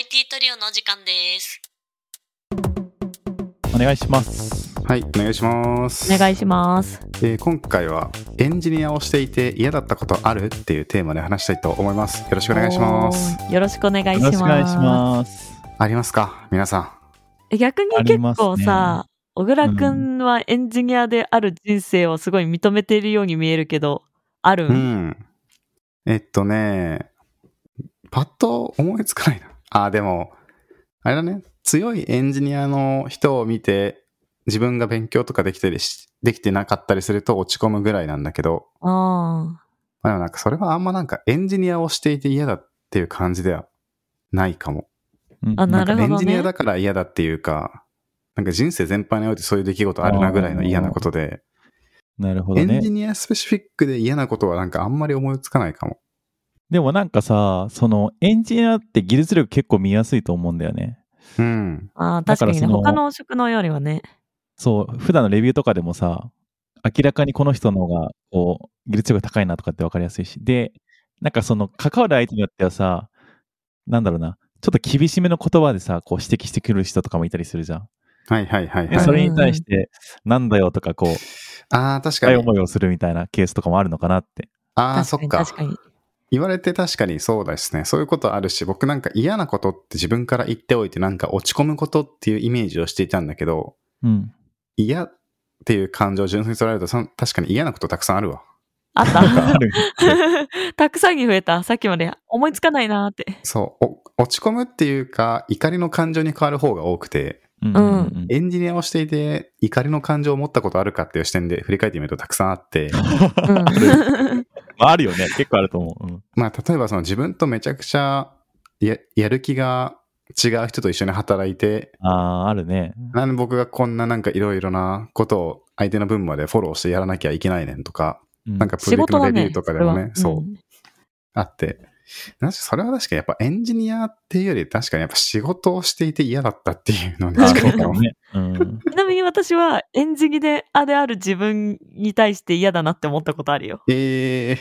IT トリオのお時間です。お願いします。はい、お願いします。お願いします。えー今回はエンジニアをしていて嫌だったことあるっていうテーマで話したいと思います。よろしくお願いします。よろしくお願いしよます。ろしくお願いします。ありますか？皆さえ逆に結構さ、小倉くんはエンジニアである人生をすごい認めているように見えるけど、ある？ん。うん。えっとね、パッと思いつかないな。あー、でも、あれだね。強いエンジニアの人を見て、自分が勉強とかできたりし、できてなかったりすると落ち込むぐらいなんだけど、あまあ、でもなんかそれはあんまなんかエンジニアをしていて嫌だっていう感じではないかも。うんあなるほどエンジニアだから嫌だっていうか、なんか人生全般においてそういう出来事あるなぐらいの嫌なことで、なるほどねエンジ。ニアスペシフィックで嫌なことはなんかあんまり思いつかないかも。でもなんかさ、そのエンジニアって技術力結構見やすいと思うんだよね。うん。ああ、確かにね。他の職のよりはね。そう、普段のレビューとかでもさ、明らかにこの人の方が、こう、技術力高いなとかって分かりやすいし。で、なんかその関わる相手によってはさ、なんだろうな、ちょっと厳しめの言葉でさ、こう指摘してくる人とかもいたりするじゃん。はいはいはいはい。でそれに対して、なんだよとか、こう、ああ、確かに。思いをするみたいなケースとかもあるのかなって。ああ、そっか。確かに。言われて確かにそうですね。そういうことあるし、僕なんか嫌なことって自分から言っておいてなんか落ち込むことっていうイメージをしていたんだけど、うん。嫌っていう感情を純粋に捉えると、その確かに嫌なことたくさんあるわ。あっあたる。たくさんに増えた。さっきまで思いつかないなーって。そう、お落ち込むっていうか、怒りの感情に変わる方が多くて、うんうんエンジニアをしていて、怒りの感情を持ったことあるかっていう視点で振り返ってみるとたくさんあって、うん まあ、あるよね。結構あると思う。うんまあ、例えばその自分とめちゃくちゃややる気が違う人と一緒に働いて、ああ、あるね。なんで僕がこんななんかいろいろなことを相手の分までフォローしてやらなきゃいけないねんとか、うんなんかプロ仕ジェクトレビューとかでもね、それはそう、あって、なんしそれは確かにやっぱエンジニアっていうより確かにやっぱ仕事をしていて嫌だったっていうのにあ近いかも。そうかもね。うん。ちなみに私はエンジニアである自分に対して嫌だなって思ったことあるよ。えー、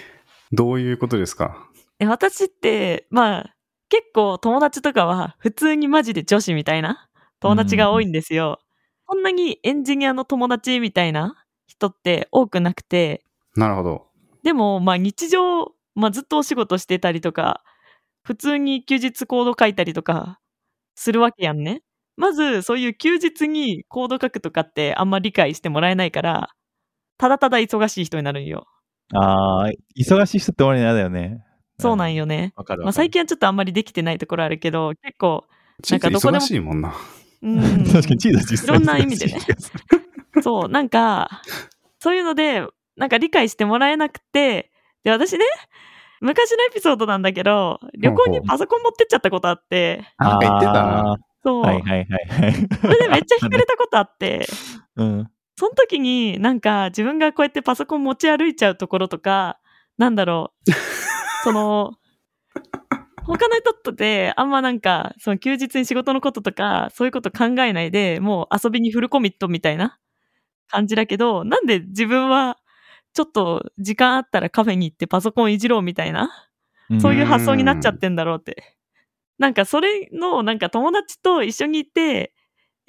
どういうことですか？え私って、まあ、結構友達とかは普通にマジで女子みたいな友達が多いんですよ。そんなにエンジニアの友達みたいな人って多くなくて、なるほど。でも、まあ日常、まあずっとお仕事してたりとか、普通に休日コード書いたりとかするわけやんね。まず、そういう休日にコード書くとかってあんま理解してもらえないから、ただただ忙しい人になるんよ。ああ、忙しい人って俺嫌だよね。そうなんよね。わかるわかる。まあ最近はちょっとあんまりできてないところあるけど、結構、なんかどこでも忙しいもんな。うん。確かにチーズ実際いろんな意味でねそう、なんか、そういうので、なんか理解してもらえなくて、で、私ね、昔のエピソードなんだけど、旅行にパソコン持ってっちゃったことあって、あなんか言ってたな。そう、はいはいはいはい。それでめっちゃ惹かれたことあって、うん。その時になんか自分がこうやってパソコン持ち歩いちゃうところとか、なんだろう、その、他の人とであんまなんか、その休日に仕事のこととか、そういうこと考えないで、もう遊びにフルコミットみたいな感じだけど、なんで自分はちょっと時間あったらカフェに行ってパソコンいじろうみたいな、そういう発想になっちゃってんだろうって。なんかそれの、なんか友達と一緒にいて、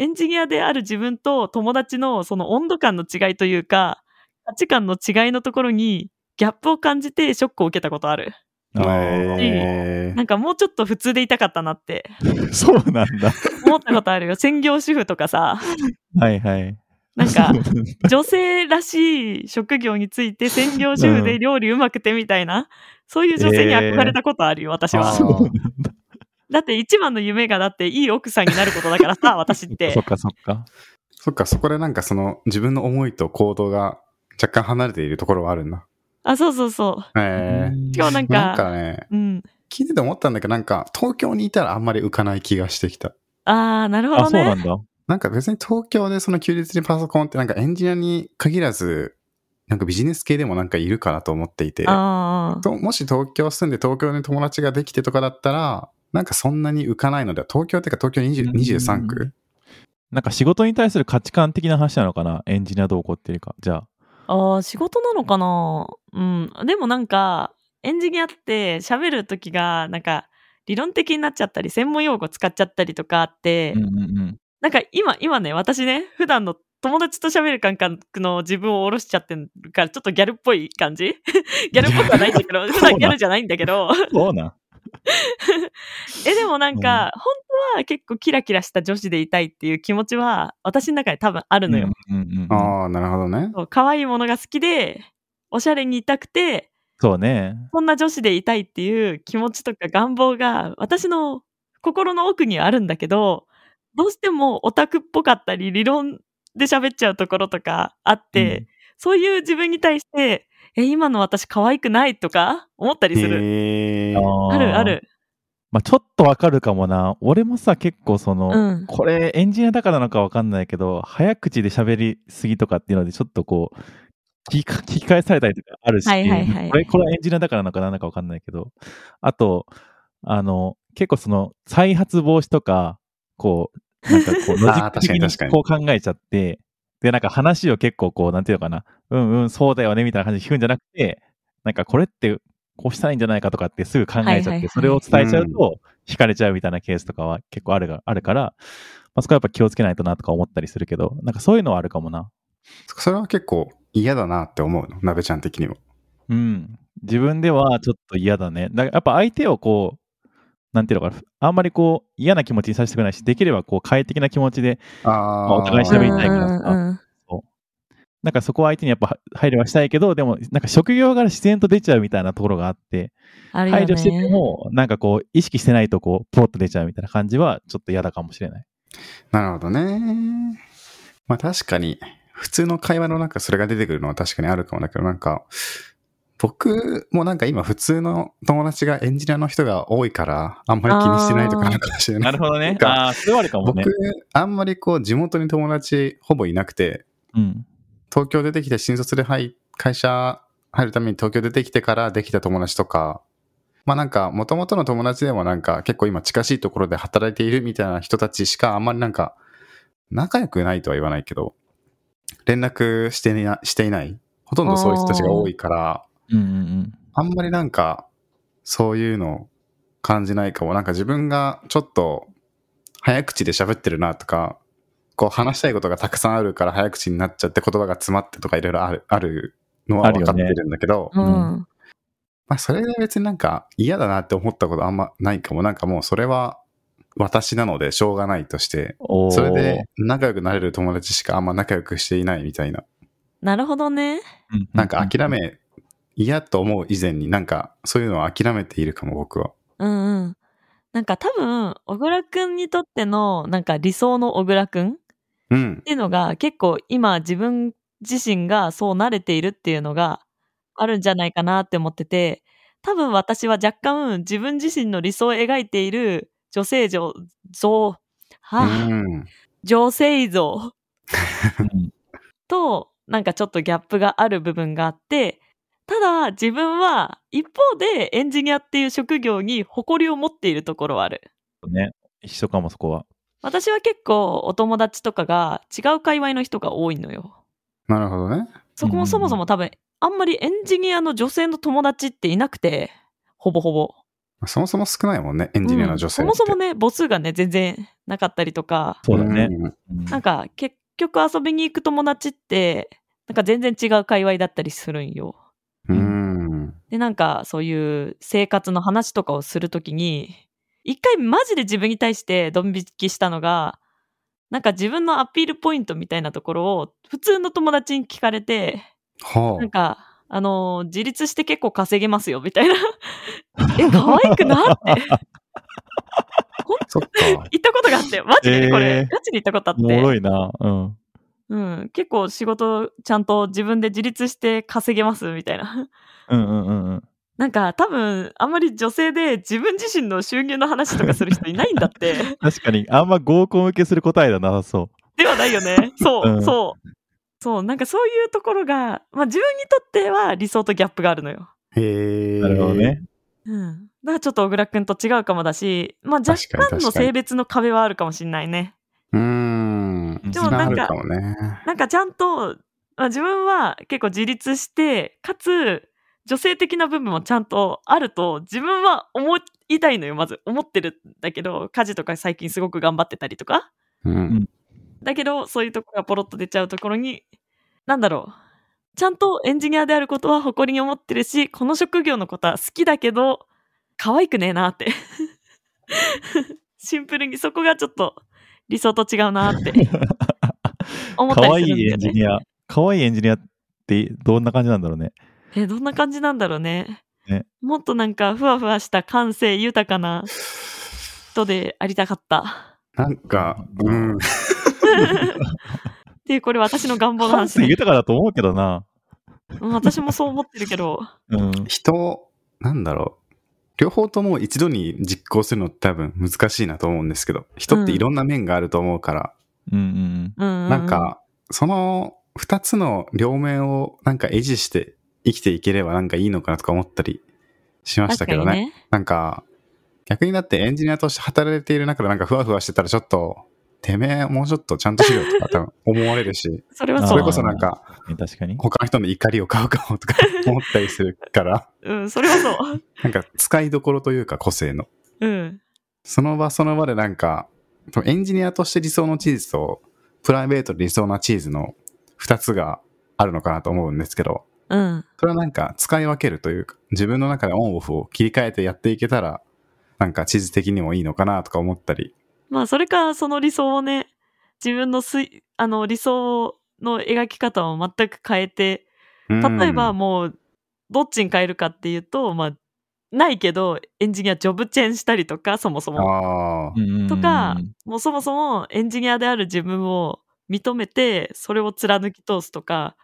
エンジニアである自分と友達のその温度感の違いというか、価値観の違いのところにギャップを感じてショックを受けたことある。なんかもうちょっと普通でいたかったなって そうなんだ。思ったことあるよ。専業主婦とかさ、はいはい。なんか 女性らしい職業について専業主婦で料理うまくてみたいな、そういう女性に憧れたことあるよ、私はあー。そうなんだ。だって一番の夢がだっていい奥さんになることだからさ、私ってそっ。かそっか。そっか、そこでなんかその自分の思いと行動が若干離れているところはあるんだ。あ、そうそうそう。えー、今日なんなんか、かね、うん。聞いてて思ったんだけど、なんか東京にいたらあんまり浮かない気がしてきた。あー、なるほあ、どね。そうなんだ。なんか別に東京でその休日にパソコンってなんかエンジニアに限らず、なんかビジネス系でもなんかいるかなと思っていて、あーともし東京住んで東京に友達ができてとかだったら、なんかそんなに浮かないのでは、東京っていうか東京20 23区？なんか仕事に対する価値観的な話なのかな？エンジニアどうこうっていうか。じゃあ。ああ、仕事なのかな？うん。でもなんか、エンジニアって喋るときが、なんか、理論的になっちゃったり、専門用語使っちゃったりとかあって、うんうんうん。なんか今、今ね、私ね、普段の友達と喋る感覚の自分を下ろしちゃってるから、ちょっとギャルっぽい感じ？ギャルっぽくはないんだけど、普段ギャルじゃないんだけど、そうなん。え、でもなんか、本当は結構キラキラした女子でいたいっていう気持ちは、私の中で多分あるのよ。うんうんうんうん。ああ、なるほどね。可愛いものが好きで、おしゃれにいたくて、そうね。そんな女子でいたいっていう気持ちとか願望が、私の心の奥にはあるんだけど、どうしてもオタクっぽかったり、理論で喋っちゃうところとかあって、そういう自分に対して、え、今の私可愛くないとか？思ったりする。へえ。ーあるあ。る。まあちょっとわかるかもな。俺もさ、結構その、うんこれエンジニアだからなのかわかんないけど、早口で喋りすぎとかっていうので、ちょっとこう、聞き聞き返されたりとかあるし、はいはいはいこれ、これはエンジニアだからなのかなんだかわかんないけど、あと、あの、結構その、再発防止とか、こう、なんかこう、ロジック的にこう考えちゃって、で、なんか話を結構こう、なんていうのかな、うんうん、そうだよね、みたいな感じで聞くんじゃなくて、なんかこれって、こうしたらいいんじゃないかとかってすぐ考えちゃって、はいはいはいそれを伝えちゃうと、惹かれちゃうみたいなケースとかは結構あるがあるから、まあ、そこはやっぱ気をつけないとなとか思ったりするけど、なんかそういうのはあるかもな。それは結構嫌だなって思うの、鍋ちゃん的にも。うん。自分ではちょっと嫌だね。だからやっぱ相手をこう、なんていうのかな、あんまりこう嫌な気持ちにさせてくれないし、できればこう快適な気持ちで、ああ。お互い喋りたいからさなんかそこは相手にやっぱ配慮はしたいけど、でもなんか職業柄自然と出ちゃうみたいなところがあって、ね。配慮してても、なんかこう意識してないとこう、ポロッと出ちゃうみたいな感じはちょっと嫌だかもしれない。なるほどね。まあ確かに、普通の会話の中それが出てくるのは確かにあるかもだけど、なんか、僕もなんか今普通の友達がエンジニアの人が多いから、あんまり気にしてないとかなのかもしれない。なるほどねなん。かああー、それはあるかも僕ね。、あんまりこう地元に友達ほぼいなくて、うん。東京出てきて新卒で入会社入るために東京出てきてからできた友達とか、まあなんか元々の友達でもなんか結構今近しいところで働いているみたいな人たちしかあんまりなんか仲良くないとは言わないけど、連絡していなしていない。ほとんどそういう人たちが多いから、うんうんうん。あんまりなんかそういうの感じないかも。なんか自分がちょっと早口で喋ってるなとか、こう話したいことがたくさんあるから早口になっちゃって言葉が詰まってとかいろいろあるあるのは分かってるんだけど、うん。うんまあそれで別になんか嫌だなって思ったことあんまないかも。なんかもうそれは私なのでしょうがないとして、それで仲良くなれる友達しかあんま仲良くしていないみたいな。なるほどね。うんなんか諦め、嫌と思う以前になんかそういうのは諦めているかも僕は。うんうん。なんか多分、小倉くんにとっての、なんか理想の小倉くんっうん。ていうのが結構今自分自身がそう慣れているっていうのがあるんじゃないかなって思ってて、多分私は若干自分自身の理想を描いている女性像、像、はあ、うん。女性像う んとなんかちょっとギャップがある部分があって、ただ自分は一方でエンジニアっていう職業に誇りを持っているところはある。ね。一緒かも、そこは。私は結構お友達とかが違う界隈の人が多いのよ。なるほどね。そこもそもそも多分、あんまりエンジニアの女性の友達っていなくて、ほぼほぼ。そもそも少ないもんね、エンジニアの女性って。うんそもそもね、母数がね、全然なかったりとか、そうだね。なんか結局遊びに行く友達って、なんか全然違う界隈だったりするんよ。うん。で、なんかそういう生活の話とかをするときに、一回マジで自分に対してドン引きしたのが、なんか自分のアピールポイントみたいなところを普通の友達に聞かれて、はなんか、あのー自立して結構稼げますよ、みたいな。え、可愛くなってあ。そっか。言ったことがあって、マジでねこれ、えーガチで言ったことあって。おもろいな。うん。うん、結構仕事ちゃんと自分で自立して稼げます、みたいな。うんうんうんうん。なんか多分、あんまり女性で自分自身の収入の話とかする人いないんだって。確かに、あんま合コン受けする答えだな、そではないよね。そう、うんそう。そう、なんかそういうところが、まあ自分にとっては理想とギャップがあるのよ。へえ。う。なるほどね。うん。だからちょっと小倉くんと違うかもだし、まあ若干の性別の壁はあるかもしんないね。うーん。でもなんかるかもね。なんかちゃんと、まあ、自分は結構自立して、かつ、女性的な部分もちゃんとあると自分は思いたいのよまず思ってるんだけど家事とか最近すごく頑張ってたりとかうん。だけどそういうところがポロッと出ちゃうところになんだろうちゃんとエンジニアであることは誇りに思ってるしこの職業のことは好きだけど可愛くねえなって シンプルにそこがちょっと理想と違うなって 思った可愛いりするんだよねエンジニア。可愛いエンジニアってどんな感じなんだろうね。えどんな感じなんだろうねねもっとなんかふわふわした感性豊かな人でありたかったなんか、うん。っていうこれ私の願望の感性話ね、豊かだと思うけどな。うん私もそう思ってるけどうん。人、なんだろう。両方とも一度に実行するのって多分難しいなと思うんですけど、人っていろんな面があると思うから、うん。なんか、その二つの両面をなんか維持して生きていければなんかいいのかなとか思ったりしましたけどね。ね。なんか、逆にだってエンジニアとして働いている中でなんかふわふわしてたらちょっと、てめえもうちょっとちゃんとしろよとか多分思われるし、それはそれこそなんかうん。確かに。他の人の怒りを買うかもとか思ったりするから、うんそれはそう なんか使いどころというか個性の。うんその場その場でなんか、エンジニアとして理想のチーズと、プライベートで理想なチーズの二つがあるのかなと思うんですけど、うんそれはなんか使い分けるというか、自分の中でオンオフを切り替えてやっていけたら、なんか地図的にもいいのかなとか思ったり。まあそれかその理想をね自分のすいあの理想の描き方を全く変えてうん例えばもうどっちに変えるかっていうとまあないけどエンジニアジョブチェンしたりとかそもそも。とかもうそもそもエンジニアである自分を認めてそれを貫き通すとか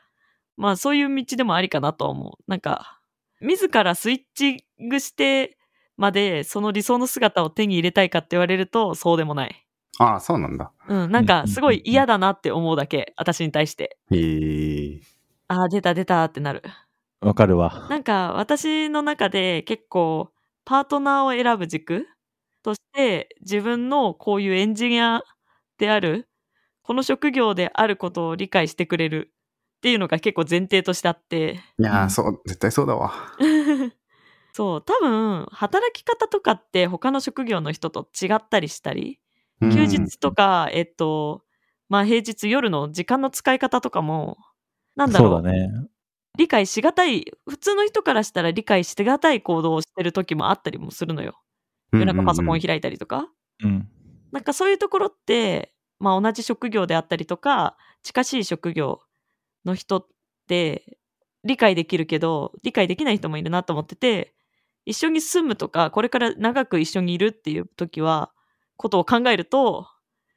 まあそういう道でもありかなとは思う。なんか自らスイッチングしてまでその理想の姿を手に入れたいかって言われるとそうでもないああ、そうなんだ。うん、なんかすごい嫌だなって思うだけ、私に対して。へえ。ああ、出た出たってなる。わかるわ。なんか私の中で結構パートナーを選ぶ軸として自分のこういうエンジニアである、この職業であることを理解してくれるっていうのが結構前提としてあって。いやー、うんそう、絶対そうだわ。そう、多分働き方とかって他の職業の人と違ったりしたり、うん休日とか、えっと、まあ平日夜の時間の使い方とかも、なんだろうそうだね。理解しがたい、普通の人からしたら理解してがたい行動をしてる時もあったりもするのよ。夜中パソコン開いたりとか。うん。なんかそういうところって、まあ同じ職業であったりとか、近しい職業の人って理解できるけど、理解できない人もいるなと思ってて、一緒に住むとか、これから長く一緒にいるっていう時は、ことを考えると、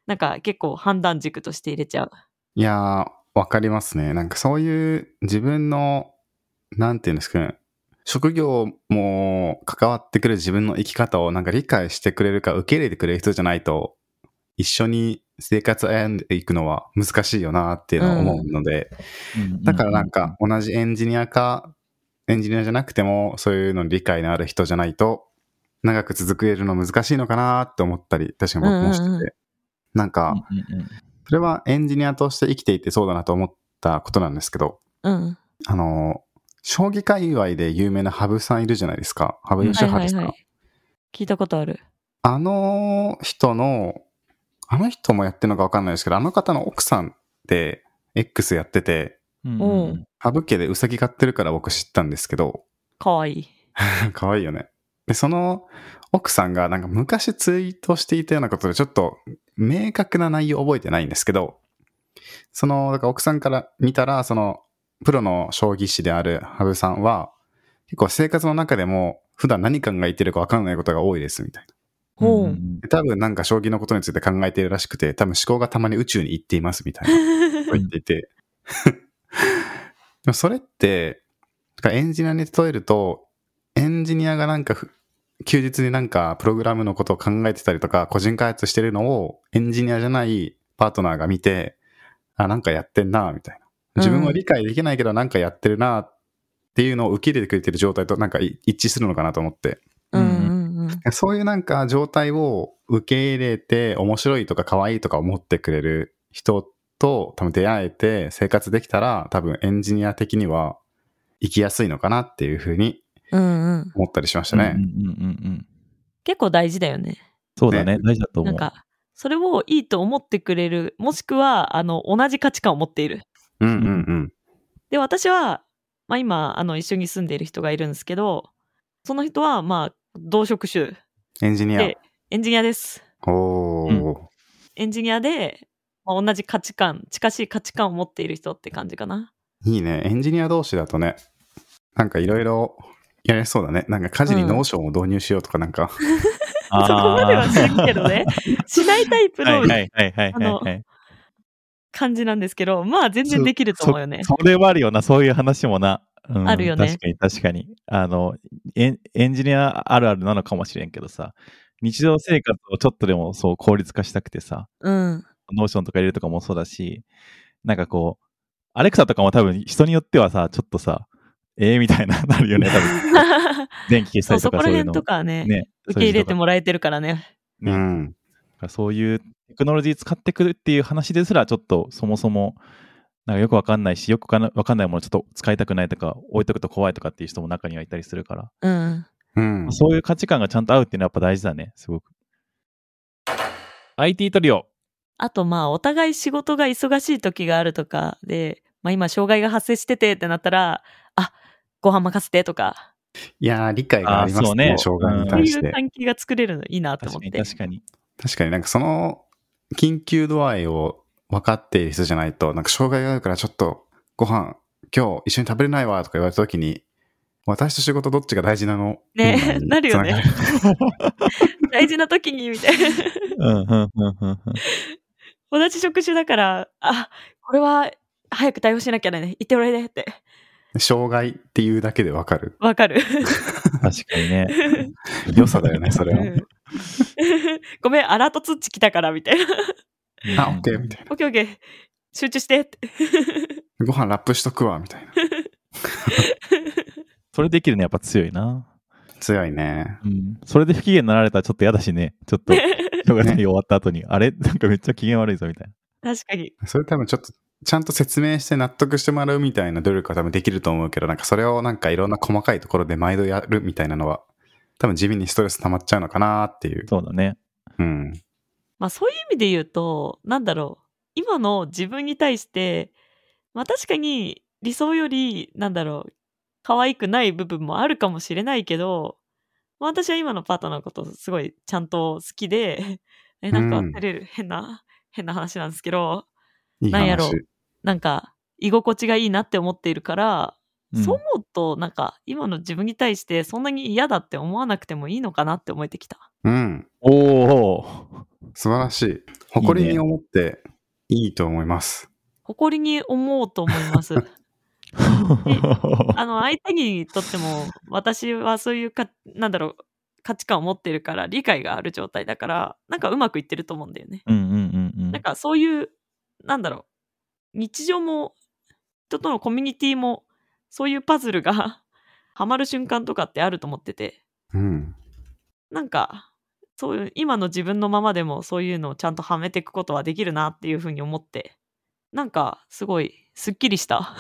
なんか結構判断軸として入れちゃう。いやー、わかりますね。なんかそういう自分の、なんていうんですかね、職業も関わってくる自分の生き方をなんか理解してくれるか受け入れてくれる人じゃないと、一緒に生活を歩んでいくのは難しいよなっていうのを思うので、だからなんか、同じエンジニアか、エンジニアじゃなくてもそういうのに理解のある人じゃないと、長く続けるの難しいのかなって思ったり、確かに僕もしてて。うんうんうなんか、うんうんうんそれはエンジニアとして生きていてそうだなと思ったことなんですけど、うん。あの、将棋界隈で有名な羽生さんいるじゃないですか。羽生善治さん。聞いたことある。あの人の、あの人もやってるのかわかんないですけど、あの方の奥さんで X やってて、うんおううん羽生家でウサギ飼ってるから僕知ったんですけど、かわいい。可愛いよね。で、その奥さんがなんか昔ツイートしていたようなことでちょっと明確な内容覚えてないんですけど、その、だから奥さんから見たら、その、プロの将棋士である羽生さんは、結構生活の中でも普段何考えてるか分かんないことが多いですみたいな。ほううん多分なんか将棋のことについて考えているらしくて、多分思考がたまに宇宙に行っていますみたいな。と言っていて。でもそれって、エンジニアに例えると、エンジニアがなんかふ休日になんかプログラムのことを考えてたりとか、個人開発してるのをエンジニアじゃないパートナーが見て、あ、なんかやってんな、みたいな。自分は理解できないけどなんかやってるな、っていうのを受け入れてくれてる状態となんかい一致するのかなと思って。そういうなんか状態を受け入れて面白いとか可愛いとか思ってくれる人と多分出会えて生活できたら多分エンジニア的には生きやすいのかなっていうふうにうんうん。思ったりしましたね。うんうんうんうん。結構大事だよね。そうだね。大事だと思う。なんか、それをいいと思ってくれる、もしくは、あの、同じ価値観を持っている。うんうんうん。で、私は、まあ今、あの、一緒に住んでいる人がいるんですけど、その人は、まあ、同職種エンジニアで。、エンジニアです。おー。エンジニアで、まあ、同じ価値観、近しい価値観を持っている人って感じかな。いいね。エンジニア同士だとね、なんかいろいろやれそうだね。なんか家事に Notion を導入しようとかなんか、あ ーそこまではしないけどね。しないタイプの。感じなんですけど、まあ全然できると思うよね。そ それはあるよな、そういう話もな。うんあるよね確かに確かに。あのエン、エンジニアあるあるなのかもしれんけどさ、日常生活をちょっとでもそう効率化したくてさ、うん。 Notion とか入れるとかもそうだし、なんかこう、 Alexa とかも多分人によってはさ、ちょっとさ、ええみたいな、なるよね、多分。電気消したそう、そりとかそういうのこら辺と。かはね、ね、受け入れてももらえてるからね。ねうん。そういうテクノロジー使ってくるっていう話ですら、ちょっとそもそも、なんかよくわかんないし、よくわかんなわかんないものちょっと使いたくないとか、置いとくと怖いとかっていう人も中にはいたりするから、うん。うん。そういう価値観がちゃんと合うっていうのはやっぱ大事だね、すごく。IT トリオ。あとまあ、お互い仕事が忙しい時があるとかで、まあ今、障害が発生しててってなったら、あ、ご飯任せてとか、いやー、理解がありますね、あー障害にそうい対して。う関係が作れるのいいなと思確かにって。確かに。確かになんかその緊急度合いを分かっている人じゃないと、なんか障害があるからちょっとご飯今日一緒に食べれないわとか言われた時に、私と仕事どっちが大事なの？ねなるよね 大事な時に、みたいな。うん、うん、うん、うん。うん同じ職種だから、あ、これは早く対応しなきゃね、言っておられでって。障害っていうだけで分かる。わかる。確かにね。良さだよね、それは。うん ごめん、アラート通知来たから、みたいな。あ、オッケーみたいオッケーオッケー。集中してって。な。ご飯ラップしとくわ、みたいな。それできるのやっぱ強いな。強いね。うん。それで不機嫌になられたらちょっと嫌だしね。ちょっと、人がね、終わった後に、あれ？なんかめっちゃ機嫌悪いぞみたいな。確かに。それ多分ちょっと、ちゃんと説明して納得してもらうみたいな努力は多分できると思うけど、なんかそれをなんかいろんな細かいところで毎度やるみたいなのは、多分地味にストレス溜まっちゃうのかなっていう。そうだね。うん。まあそういう意味で言うと、なんだろう。今の自分に対して、まあ確かに理想より、なんだろう、可愛くない部分もあるかもしれないけど、まあ私は今のパートナーのことすごいちゃんと好きで、え、なんかうん照れる、変な、変な話なんですけど、いいなんやろ話。なんか居心地がいいなって思っているから、うんそう思うと、なんか今の自分に対してそんなに嫌だって思わなくてもいいのかなって思えてきた。うん。おお。素晴らしい。誇りに思っていいと思います。誇りに思おうと思います。あの、相手にとっても、私はそういうか、なんだろう、価値観を持ってるから、理解がある状態だから、なんかうまくいってると思うんだよね。うんうんうんうん。なんかそういう、なんだろう、日常も、人とのコミュニティも、そういうパズルが ハマる瞬間とかってあると思ってて、うん。なんか、そういう、今の自分のままでもそういうのをちゃんとはめていくことはできるなっていうふうに思って、なんか、すごい、すっきりした。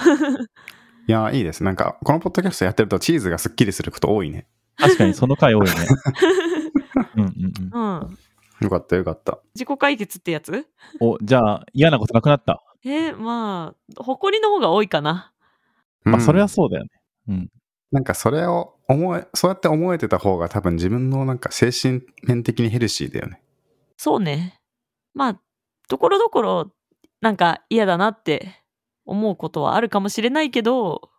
いやー、いいです。なんか、このポッドキャストやってるとチーズがスッキリすること多いね。確かにその回多いね。うんうんうん。うん。よかったよかった。自己解決ってやつ？お、じゃあ嫌なことなくなった？えーまあ、誇りの方が多いかな。まあ、うんそれはそうだよね。うん。なんかそれを思え、そうやって思えてた方が多分自分のなんか精神面的にヘルシーだよね。そうね。まあ、ところどころ、なんか嫌だなって思うことはあるかもしれないけど、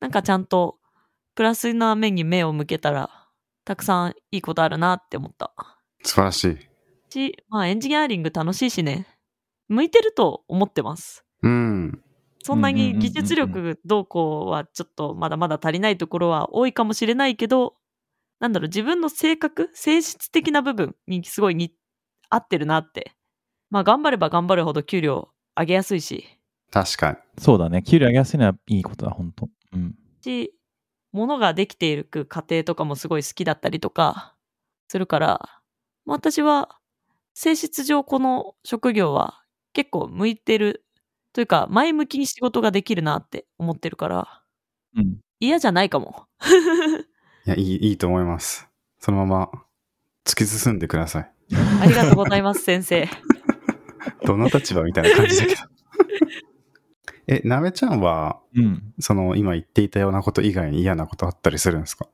なんかちゃんとプラスな面に目を向けたら、たくさんいいことあるなって思った。素晴らしい。し、まあエンジニアリング楽しいしね。向いてると思ってます。うん。そんなに技術力どうこうはちょっとまだまだ足りないところは多いかもしれないけど、なんだろう、自分の性格、性質的な部分にすごいに合ってるなって。まあ頑張れば頑張るほど給料上げやすいし、確かに。そうだね。給料上げやすいのはいいことだ、本当うん。し、物ができている過程とかもすごい好きだったりとかするから、まあ私は性質上この職業は結構向いてるというか前向きに仕事ができるなって思ってるから、うん。嫌じゃないかも。いや、いい、いいと思います。そのまま突き進んでください。ありがとうございます、先生。どの立場みたいな感じだけど。え、なべちゃんは、うん。その今言っていたようなこと以外に嫌なことあったりするんですか？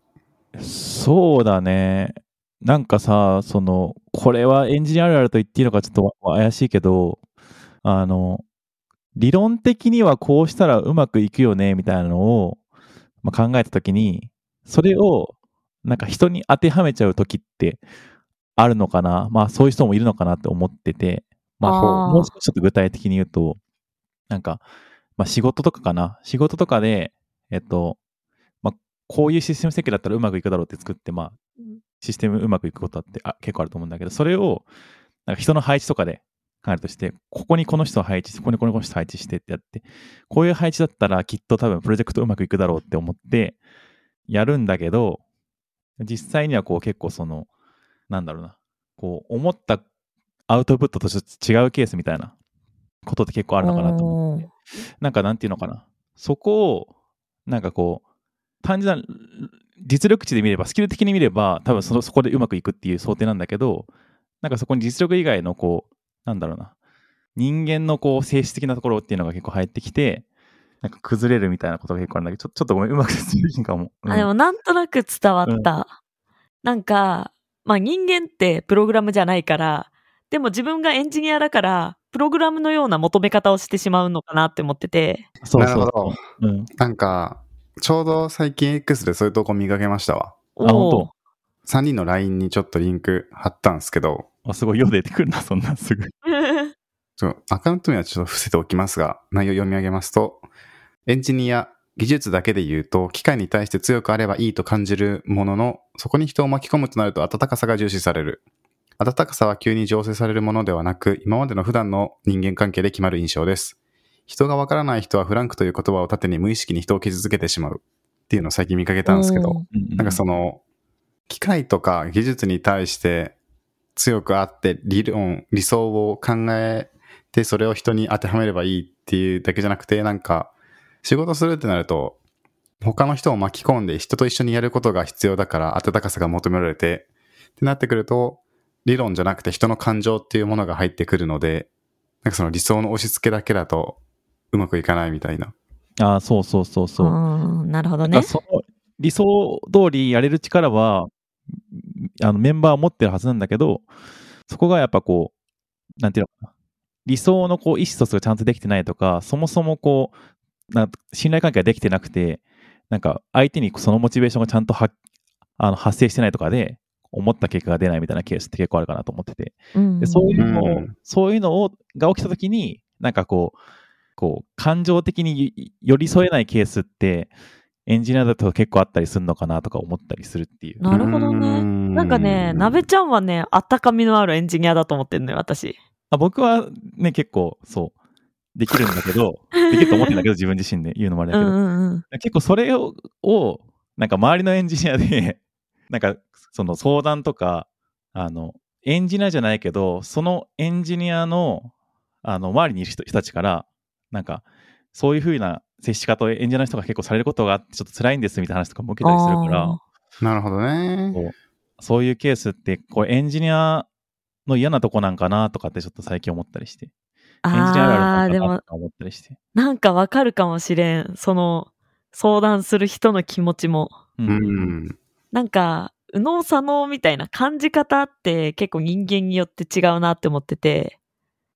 そうだね。なんかさ、その、これはエンジニアあるあると言っていいのかちょっと怪しいけど、あの、理論的にはこうしたらうまくいくよね、みたいなのを、まあ、考えたときに、それを、なんか人に当てはめちゃうときってあるのかな？まあそういう人もいるのかなって思ってて、まあもう少しちょっと具体的に言うと、なんか、まあ仕事とかかな。仕事とかで、えっと、まあこういうシステム設計だったらうまくいくだろうって作って、まあシステムうまくいくことってあ結構あると思うんだけど、それをなんか人の配置とかで考えるとして、ここにこの人を配置して、ここにこの人を配置してってやって、こういう配置だったらきっと多分プロジェクトうまくいくだろうって思ってやるんだけど、実際にはこう結構その、なんだろうな、こう思ったアウトプットとちょっと違うケースみたいなことって結構あるのかなと思って。なんかなんていうのかな。そこを、なんかこう、単純な実力値で見れば、スキル的に見れば、多分そのそこでうまくいくっていう想定なんだけど、なんかそこに実力以外のこう、なんだろうな、人間のこう、性質的なところっていうのが結構入ってきて、なんか崩れるみたいなことが結構あるんだけど、ちょちょっとごめん、うまく説明できんかも。うんあ、でもなんとなく伝わった。なんか、まあ人間ってプログラムじゃないから、でも自分がエンジニアだから、プログラムのような求め方をしてしまうのかなって思ってて。そうそうなるほそう。うん。なんか、ちょうど最近 X でそういうとこ見かけましたわ。おあ、本3人の LINE にちょっとリンク貼ったんですけど、当あ、すごい、よう出てくるな、そんなんすぐ。ちょアカウント名はちょっと伏せておきますが、内容読み上げますと、エンジニア、技術だけで言うと、機械に対して強くあればいいと感じるものの、そこに人を巻き込むとなると温かさが重視される。温かさは急に醸成されるものではなく、今までの普段の人間関係で決まる印象です。人がわからない人はフランクという言葉を盾に無意識に人を傷つけてしまう。っていうのを最近見かけたんですけど、うんなんかその、機械とか技術に対して強くあって理論、理想を考えてそれを人に当てはめればいいっていうだけじゃなくて、なんか仕事するってなると、他の人を巻き込んで人と一緒にやることが必要だから温かさが求められて、ってなってくると、理論じゃなくて人の感情っていうものが入ってくるので、なんかその理想の押し付けだけだとうまくいかないみたいな。あ、そうそうそうそう。うんなるほどね。その理想通りやれる力はあのメンバーは持ってるはずなんだけどそこがやっぱこうなんていうのかな理想のこう意思疎通がちゃんとできてないとかそもそもこうなん信頼関係ができてなくてなんか相手にそのモチベーションがちゃんとはあの発生してないとかで思った結果が出ないみたいなケースって結構あるかなと思っててうんでそういうのを、うんそういうのをが起きたときに、なんかこう、こう、感情的に寄り添えないケースって、エンジニアだと結構あったりするのかなとか思ったりするっていう。なるほどね。なんかね、なべちゃんはね、あったかみのあるエンジニアだと思ってんのよ、私。あ僕はね、結構、そう、できるんだけど、できると思ってんだけど、自分自身で言うのもあれだけど、うんうんうん。結構それを、をなんか周りのエンジニアで、なんかその相談とか、あの、エンジニアじゃないけど、そのエンジニアの、あの、周りにいる人人たちから、なんか、そういう風な接し方をエンジニアの人が結構されることがあって、ちょっと辛いんですみたいな話とかも受けたりするからあ、なるほどね。そういうケースって、こう、エンジニアの嫌なとこなんかなとかってちょっと最近思ったりして、エンジニアあるあるのかなと、か思ったりして。なんかわかるかもしれん。その、相談する人の気持ちも。ううん。なんか、右脳左脳みたいな感じ方って結構人間によって違うなって思ってて、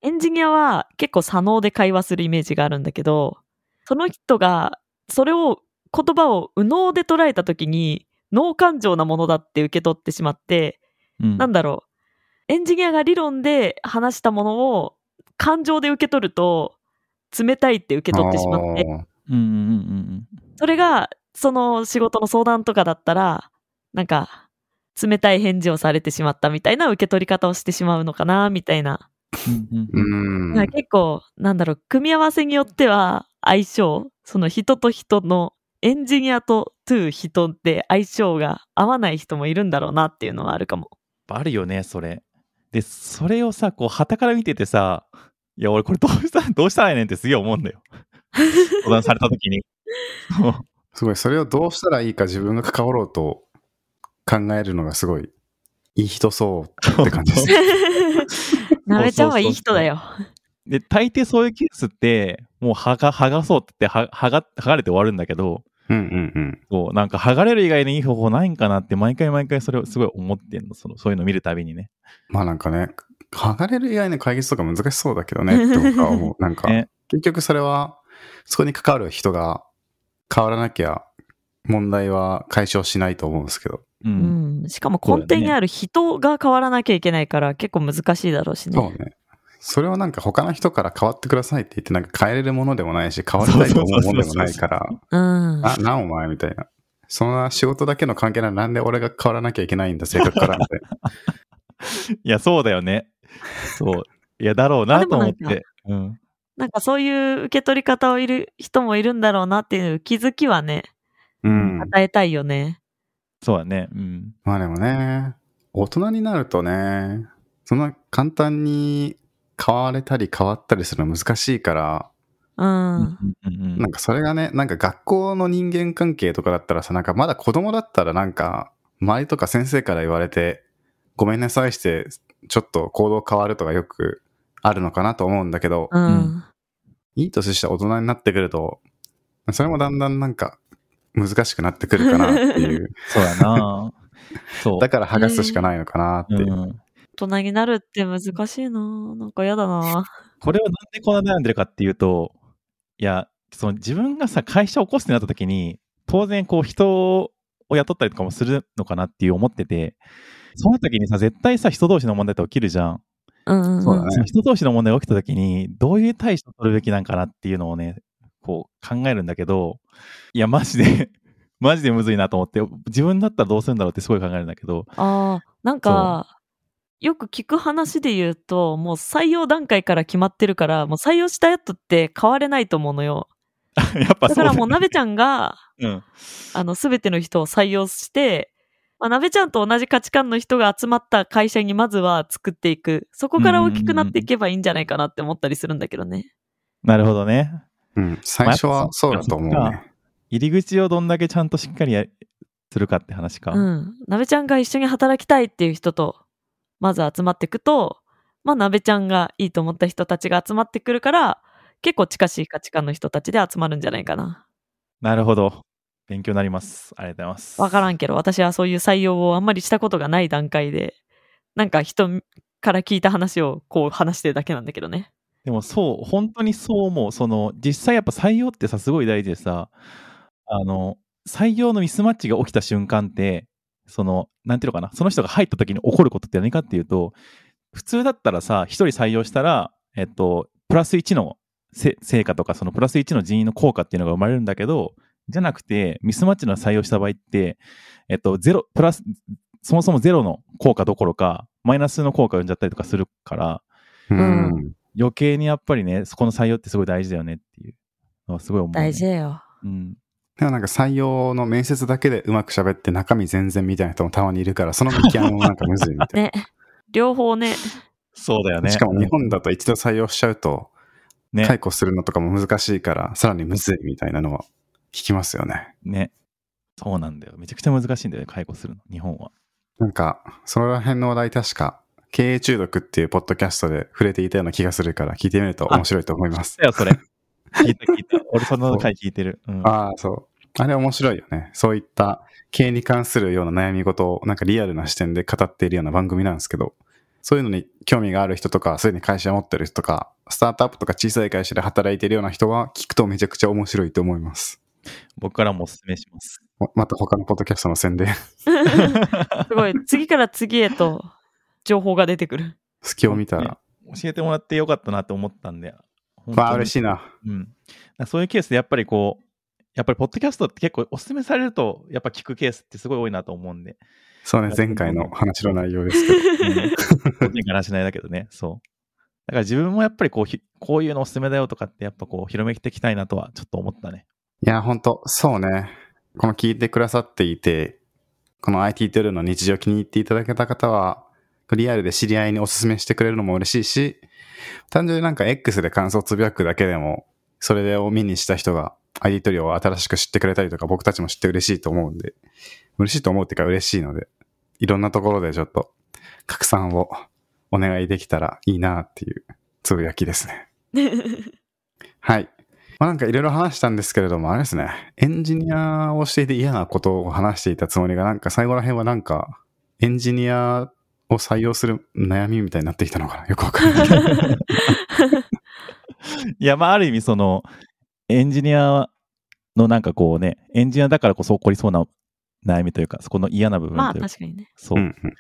エンジニアは結構左脳で会話するイメージがあるんだけど、その人が、それを、言葉を右脳で捉えた時に、脳感情なものだって受け取ってしまって、うん。なんだろう。エンジニアが理論で話したものを感情で受け取ると、冷たいって受け取ってしまって、うんうんうん。それが、その仕事の相談とかだったら、なんか、冷たい返事をされてしまったみたいな受け取り方をしてしまうのかな、みたいな。結構、なんだろう、組み合わせによっては相性、その人と人の、エンジニアとトゥー人って相性が合わない人もいるんだろうなっていうのはあるかも。あるよね、それ。で、それをさ、こう、旗から見ててさ、いや、俺これどうしたら、どうしたらいいねんってすげえ思うんだよ。相談された時に。すごい、それをどうしたらいいか自分が関わろうと考えるのがすごいいい人そうって感じです。なべちゃんはいい人だよ。で、大抵そういうケースって、もう剥が、剥がそうって言って、は剥が、剥がれて終わるんだけど、うんうんうん。こう、なんか剥がれる以外にいい方法ないんかなって、毎回毎回それをすごい思ってんの。その、そういうの見るたびにね。まあなんかね、剥がれる以外の解決とか難しそうだけどね、って僕は思う。なんか、ね結局それは、そこに関わる人が変わらなきゃ、問題は解消しないと思うんですけど。う。うんん。しかも根底にある人が変わらなきゃいけないから結構難しいだろうしね。そうね。それはなんか他の人から変わってくださいって言ってなんか変えれるものでもないし、変わりたいと思うものでもないから、うん。あ、なお前みたいな。そんな仕事だけの関係ならなんで俺が変わらなきゃいけないんだ、性格からみたいな。いや、そうだよね。そう。いや、だろうなと思って。うん。なんかそういう受け取り方をいる人もいるんだろうなっていう気づきはね、うん。与えたいよね。そうだね。うん。まあでもね、大人になるとね、そんな簡単に変われたり変わったりするの難しいから、うん。なんかそれがね、なんか学校の人間関係とかだったらさ、なんかまだ子供だったらなんか、周りとか先生から言われて、ごめんなさいして、ちょっと行動変わるとかよくあるのかなと思うんだけど、うん。うんいい年した大人になってくると、それもだんだんなんか難しくなってくるかなっていう。そうだな。そう。だから剥がすしかないのかなっていう。うん、大人になるって難しいななんか嫌だなこれはなんでこんな悩んでるかっていうと、いや、その自分がさ、会社を起こすってなった時に、当然こう人を雇ったりとかもするのかなっていう思ってて、その時にさ、絶対さ、人同士の問題って起きるじゃん。うん。そうだね人同士の問題が起きた時に、どういう対処を取るべきなんかなっていうのをね、こう考えるんだけど、いや、マジで、マジでむずいなと思って、自分だったらどうするんだろうってすごい考えるんだけど、ああ、なんか、よく聞く話で言うと、もう採用段階から決まってるから、もう採用したやつって変われないと思うのよ。やっぱそうだよねだからもう、なべちゃんが、うん。あの、すべての人を採用して、まあ、なべちゃんと同じ価値観の人が集まった会社にまずは作っていく。そこから大きくなっていけばいいんじゃないかなって思ったりするんだけどね。なるほどね。うん。最初はそうだと思うね。入り口をどんだけちゃんとしっかりやするかって話か。うん。なべちゃんが一緒に働きたいっていう人と、まず集まっていくと、まあ、なべちゃんがいいと思った人たちが集まってくるから、結構近しい価値観の人たちで集まるんじゃないかな。なるほど。勉強になります。ありがとうございます。わからんけど、私はそういう採用をあんまりしたことがない段階で、なんか人から聞いた話をこう話してるだけなんだけどね。でもそう、本当にそう思う。その、実際やっぱ採用ってさ、すごい大事でさ、あの、採用のミスマッチが起きた瞬間って、その、なんていうのかな、その人が入った時に起こることって何かっていうと、普通だったらさ、一人採用したら、えっと、プラス1のせ成果とか、そのプラス1の人員の効果っていうのが生まれるんだけど、じゃなくて、ミスマッチの採用した場合って、えっと、ゼロ、プラス、そもそもゼロの効果どころか、マイナスの効果を生んじゃったりとかするから、うん。余計にやっぱりね、そこの採用ってすごい大事だよねっていうのはすごい思う、ね。大事だよ。うん。でもなんか採用の面接だけでうまく喋って中身全然みたいな人もたまにいるから、その見極めもなんかむずいみたい ね。両方ね。な。そうだよね。しかも日本だと一度採用しちゃうと、ね解雇するのとかも難しいから、さらにむずいみたいなのは聞きますよね。ね。そうなんだよ。めちゃくちゃ難しいんだよね、解雇するの、日本は。なんか、その辺の話題確か、経営中毒っていうポッドキャストで触れていたような気がするから、聞いてみると面白いと思います。だよ、それ。聞いた聞いた。俺その回聞いてる。うん。ああ、そう。あれ面白いよね。そういった経営に関するような悩み事をなんかリアルな視点で語っているような番組なんですけど、そういうのに興味がある人とか、すでに会社を持ってる人とか、スタートアップとか小さい会社で働いているような人は聞くとめちゃくちゃ面白いと思います。僕からもお勧めします。ままた他のポッドキャストの宣伝、すごい。次から次へと情報が出てくる。隙を見たら、教えてもらってよかったなって思ったんで。わあ、嬉い。しいな。うん。そういうケースでやっぱりこう、やっぱりポッドキャストって結構お勧めされると、やっぱ聞くケースってすごい多いなと思うんで。そうね、前回の話の内容ですけど。うん個人からしないだけどね、そう。だから自分もやっぱりこうひ、こういうのおすすめだよとかって、やっぱこう、広めていきたいなとはちょっと思ったね。いや、本当そうね。この聞いてくださっていて、この IT トゥルの日常気に入っていただけた方は、リアルで知り合いにおすすめしてくれるのも嬉しいし、単純になんか X で感想つぶやくだけでも、それを見にした人が ID トリオを新しく知ってくれたりとか僕たちも知って嬉しいと思うんで、嬉しいと思うっていうか嬉しいので、いろんなところでちょっと拡散をお願いできたらいいなっていうつぶやきですね。はい。まあなんかいろいろ話したんですけれども、あれですね。エンジニアをしていて嫌なことを話していたつもりが、なんか最後ら辺はなんか、エンジニアを採用する悩みみたいになってきたのかな？よくわかんない。いや、まあ、ある意味、その、エンジニアのなんかこうね、エンジニアだからこそ起こりそうな悩みというか、そこの嫌な部分まあというか、確かにね。そう、っうんうん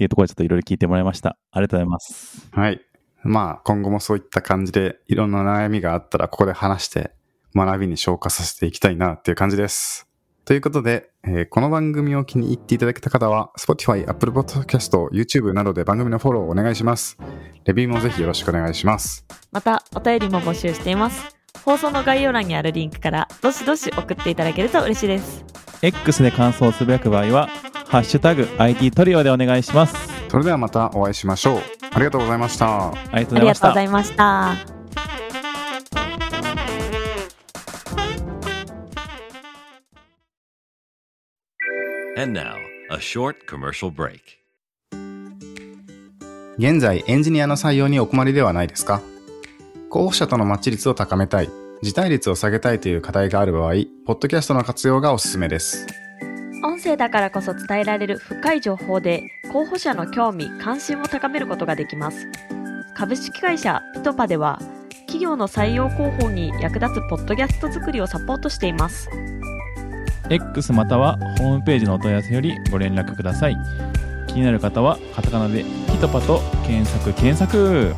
ていうところでちょっといろいろ聞いてもらいました。ありがとうございます。はい。まあ今後もそういった感じでいろんな悩みがあったらここで話して学びに消化させていきたいなっていう感じです。ということで、えーこの番組を気に入っていただけた方は Spotify、Apple Podcast、YouTube などで番組のフォローをお願いします。レビューもぜひよろしくお願いします。また、お便りも募集しています。放送の概要欄にあるリンクから、どしどし送っていただけると嬉しいです。X で感想をつぶやく場合は、ハッシュタグ IT トリオでお願いします。それではまたお会いしましょう。ありがとうございました。ありがとうござありがとういました。And now, a short commercial break. 現在エンジニアの採用にお困りではないですか？候補者とのマッチ率を高めたい、辞退率を下げたいという課題がある場合、ポッドキャストの活用がおすすめです。音声だからこそ伝えられる深い情報で候補者の興味関心を高めることができます株式会社ピトパでは企業の採用広報に役立つポッドキャスト作りをサポートしています X またはホームページのお問い合わせよりご連絡ください。気になる方はカタカナでピトパと検索検索